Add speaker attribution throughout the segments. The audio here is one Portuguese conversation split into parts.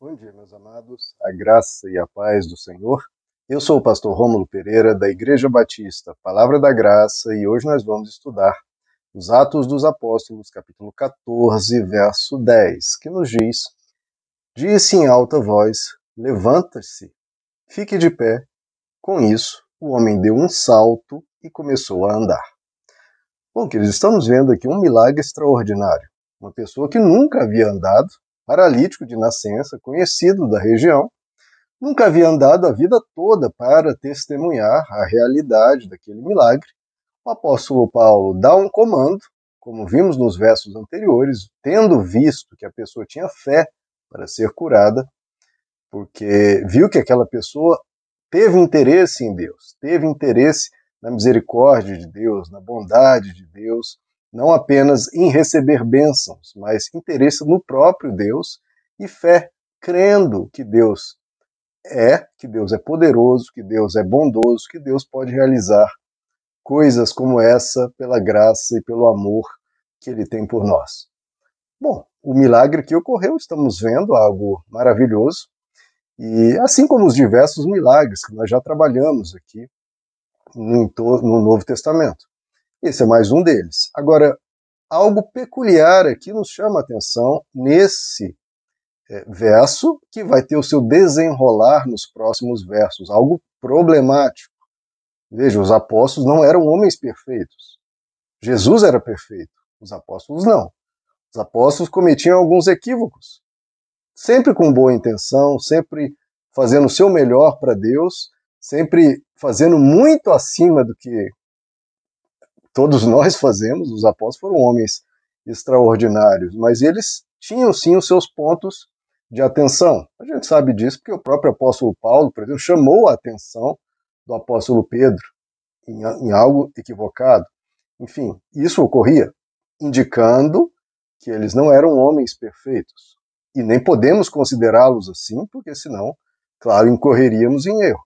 Speaker 1: Bom dia, meus amados, a graça e a paz do Senhor. Eu sou o pastor Rômulo Pereira, da Igreja Batista, Palavra da Graça, e hoje nós vamos estudar os Atos dos Apóstolos, capítulo 14, verso 10, que nos diz: Disse em alta voz: Levanta-se, fique de pé. Com isso, o homem deu um salto e começou a andar. Bom, queridos, estamos vendo aqui um milagre extraordinário. Uma pessoa que nunca havia andado, paralítico de nascença, conhecido da região, nunca havia andado a vida toda para testemunhar a realidade daquele milagre. O apóstolo Paulo dá um comando, como vimos nos versos anteriores, tendo visto que a pessoa tinha fé para ser curada, porque viu que aquela pessoa teve interesse em Deus, teve interesse na misericórdia de Deus, na bondade de Deus, não apenas em receber bênçãos, mas interesse no próprio Deus e fé, crendo que Deus é, que Deus é poderoso, que Deus é bondoso, que Deus pode realizar coisas como essa pela graça e pelo amor que ele tem por nós. Bom, o milagre que ocorreu, estamos vendo algo maravilhoso, e assim como os diversos milagres que nós já trabalhamos aqui no, no Novo Testamento. Esse é mais um deles. Agora, algo peculiar aqui nos chama a atenção nesse é, verso, que vai ter o seu desenrolar nos próximos versos, algo problemático. Veja, os apóstolos não eram homens perfeitos. Jesus era perfeito, os apóstolos não. Os apóstolos cometiam alguns equívocos, sempre com boa intenção, sempre fazendo o seu melhor para Deus, sempre fazendo muito acima do que todos nós fazemos, os apóstolos foram homens extraordinários, mas eles tinham sim os seus pontos de atenção. A gente sabe disso porque o próprio apóstolo Paulo, por exemplo, chamou a atenção do apóstolo Pedro em, em algo equivocado. Enfim, isso ocorria indicando que eles não eram homens perfeitos. E nem podemos considerá-los assim, porque senão, claro, incorreríamos em erro.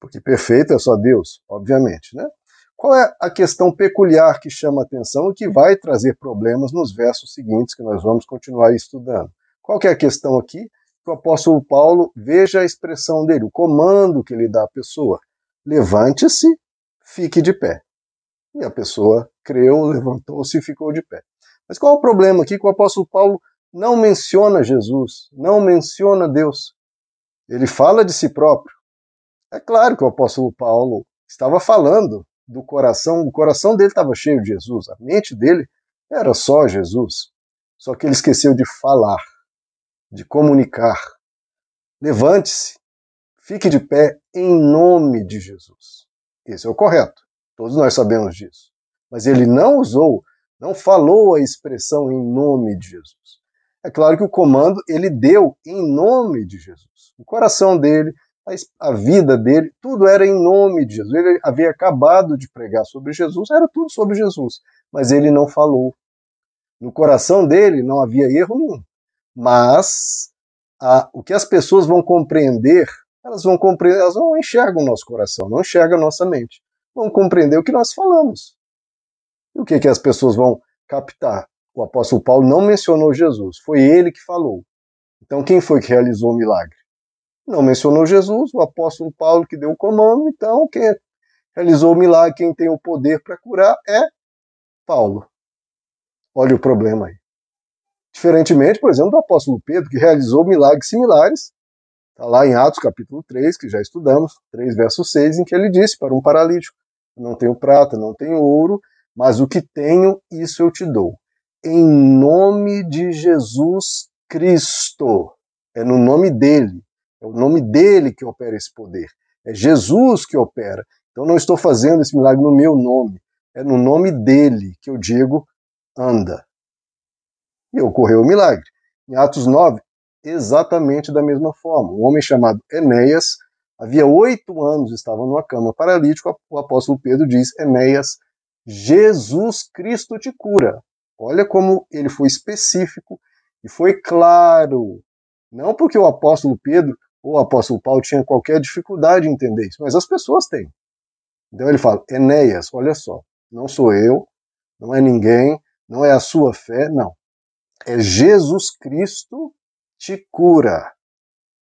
Speaker 1: Porque perfeito é só Deus, obviamente, né? Qual é a questão peculiar que chama atenção e que vai trazer problemas nos versos seguintes que nós vamos continuar estudando? Qual é a questão aqui? Que o apóstolo Paulo veja a expressão dele, o comando que ele dá à pessoa. Levante-se, fique de pé. E a pessoa creu, levantou-se e ficou de pé. Mas qual é o problema aqui? Que o apóstolo Paulo não menciona Jesus, não menciona Deus. Ele fala de si próprio. É claro que o apóstolo Paulo estava falando do coração, o coração dele estava cheio de Jesus, a mente dele era só Jesus. Só que ele esqueceu de falar, de comunicar. Levante-se, fique de pé em nome de Jesus. Esse é o correto. Todos nós sabemos disso. Mas ele não usou, não falou a expressão em nome de Jesus. É claro que o comando ele deu em nome de Jesus. O coração dele, a vida dele, tudo era em nome de Jesus. Ele havia acabado de pregar sobre Jesus, era tudo sobre Jesus, mas ele não falou. No coração dele não havia erro nenhum. Mas a, o que as pessoas vão compreender, elas vão compreender, elas não enxergam o nosso coração, não enxergam a nossa mente. Vão compreender o que nós falamos. E o que, que as pessoas vão captar? O apóstolo Paulo não mencionou Jesus, foi ele que falou. Então quem foi que realizou o milagre? Não mencionou Jesus, o apóstolo Paulo que deu o comando, então quem realizou o milagre, quem tem o poder para curar é Paulo. Olha o problema aí. Diferentemente, por exemplo, do apóstolo Pedro, que realizou milagres similares, está lá em Atos capítulo 3, que já estudamos, 3 verso 6, em que ele disse para um paralítico: Não tenho prata, não tenho ouro, mas o que tenho, isso eu te dou. Em nome de Jesus Cristo. É no nome dele. É o nome dele que opera esse poder. É Jesus que opera. Então não estou fazendo esse milagre no meu nome. É no nome dele que eu digo, anda. E ocorreu o milagre. Em Atos 9, exatamente da mesma forma. Um homem chamado Enéas, havia oito anos, estava numa cama paralítico. O apóstolo Pedro diz: Enéas, Jesus Cristo te cura. Olha como ele foi específico e foi claro. Não porque o apóstolo Pedro o apóstolo Paulo tinha qualquer dificuldade em entender isso, mas as pessoas têm. Então ele fala: Enéas, olha só, não sou eu, não é ninguém, não é a sua fé, não. É Jesus Cristo te cura.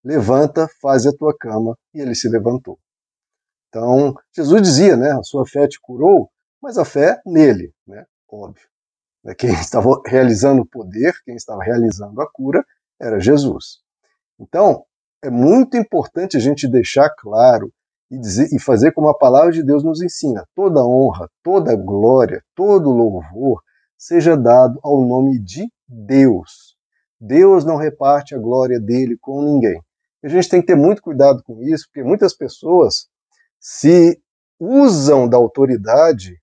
Speaker 1: Levanta, faz a tua cama. E ele se levantou. Então, Jesus dizia, né, a sua fé te curou, mas a fé nele, né, óbvio. Né, quem estava realizando o poder, quem estava realizando a cura, era Jesus. Então, é muito importante a gente deixar claro e, dizer, e fazer como a palavra de Deus nos ensina: toda honra, toda glória, todo louvor seja dado ao nome de Deus. Deus não reparte a glória dele com ninguém. A gente tem que ter muito cuidado com isso, porque muitas pessoas se usam da autoridade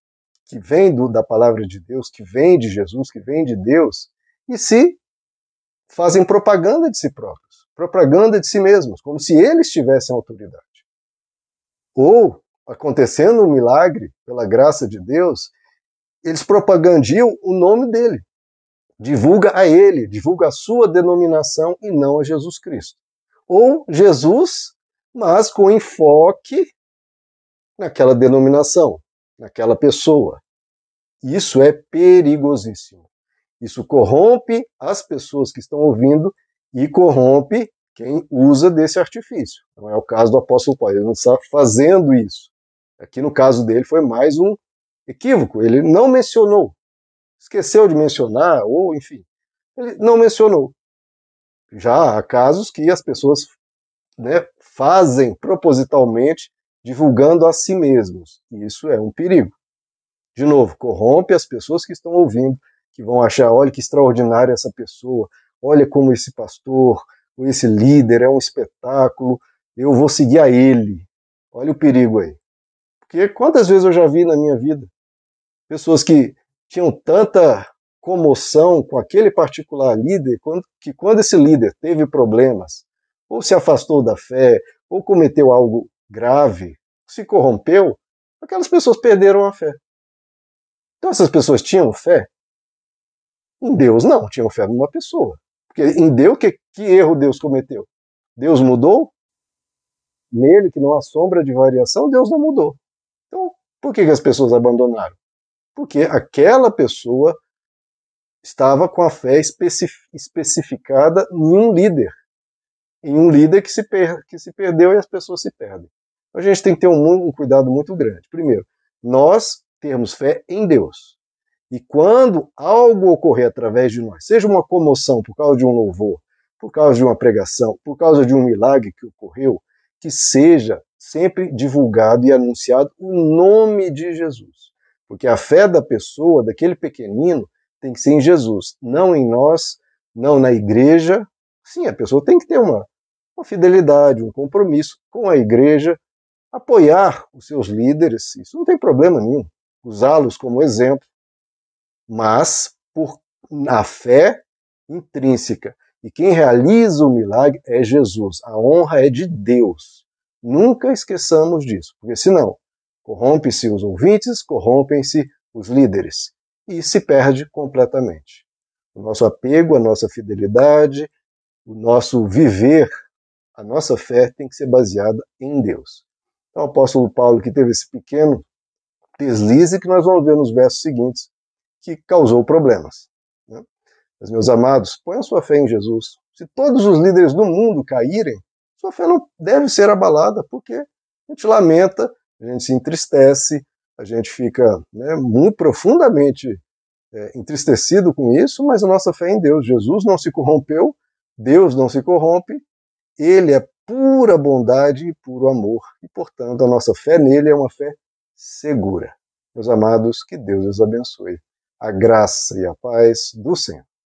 Speaker 1: que vem do, da palavra de Deus, que vem de Jesus, que vem de Deus, e se fazem propaganda de si próprios, propaganda de si mesmos, como se eles tivessem autoridade. Ou, acontecendo um milagre, pela graça de Deus, eles propagandiam o nome dele. Divulga a ele, divulga a sua denominação e não a Jesus Cristo. Ou Jesus, mas com enfoque naquela denominação, naquela pessoa. Isso é perigosíssimo. Isso corrompe as pessoas que estão ouvindo e corrompe quem usa desse artifício. Não é o caso do apóstolo Paulo, ele não está fazendo isso. Aqui no caso dele foi mais um equívoco, ele não mencionou, esqueceu de mencionar, ou enfim, ele não mencionou. Já há casos que as pessoas né, fazem propositalmente divulgando a si mesmos. E isso é um perigo. De novo, corrompe as pessoas que estão ouvindo, que vão achar, olha que extraordinária essa pessoa, olha como esse pastor, ou esse líder é um espetáculo, eu vou seguir a ele. Olha o perigo aí. Porque quantas vezes eu já vi na minha vida pessoas que tinham tanta comoção com aquele particular líder, que quando esse líder teve problemas, ou se afastou da fé, ou cometeu algo grave, se corrompeu, aquelas pessoas perderam a fé. Então essas pessoas tinham fé? Em Deus não, tinham fé numa pessoa. Porque em Deus, que, que erro Deus cometeu? Deus mudou? Nele, que não há sombra de variação, Deus não mudou. Então, por que, que as pessoas abandonaram? Porque aquela pessoa estava com a fé especificada em um líder. Em um líder que se, per que se perdeu e as pessoas se perdem. Então, a gente tem que ter um, um cuidado muito grande. Primeiro, nós temos fé em Deus. E quando algo ocorrer através de nós, seja uma comoção por causa de um louvor, por causa de uma pregação, por causa de um milagre que ocorreu, que seja sempre divulgado e anunciado o nome de Jesus. Porque a fé da pessoa, daquele pequenino, tem que ser em Jesus, não em nós, não na igreja. Sim, a pessoa tem que ter uma, uma fidelidade, um compromisso com a igreja, apoiar os seus líderes, isso não tem problema nenhum, usá-los como exemplo, mas por a fé intrínseca. E quem realiza o milagre é Jesus. A honra é de Deus. Nunca esqueçamos disso, porque senão corrompe-se os ouvintes, corrompem-se os líderes e se perde completamente. O nosso apego, a nossa fidelidade, o nosso viver, a nossa fé tem que ser baseada em Deus. Então, o apóstolo Paulo, que teve esse pequeno deslize que nós vamos ver nos versos seguintes, que causou problemas. Né? Mas, meus amados, ponham sua fé em Jesus. Se todos os líderes do mundo caírem, sua fé não deve ser abalada, porque a gente lamenta, a gente se entristece, a gente fica né, muito profundamente é, entristecido com isso, mas a nossa fé é em Deus. Jesus não se corrompeu, Deus não se corrompe, ele é pura bondade e puro amor, e portanto a nossa fé nele é uma fé segura. Meus amados, que Deus os abençoe. A graça e a paz do Senhor.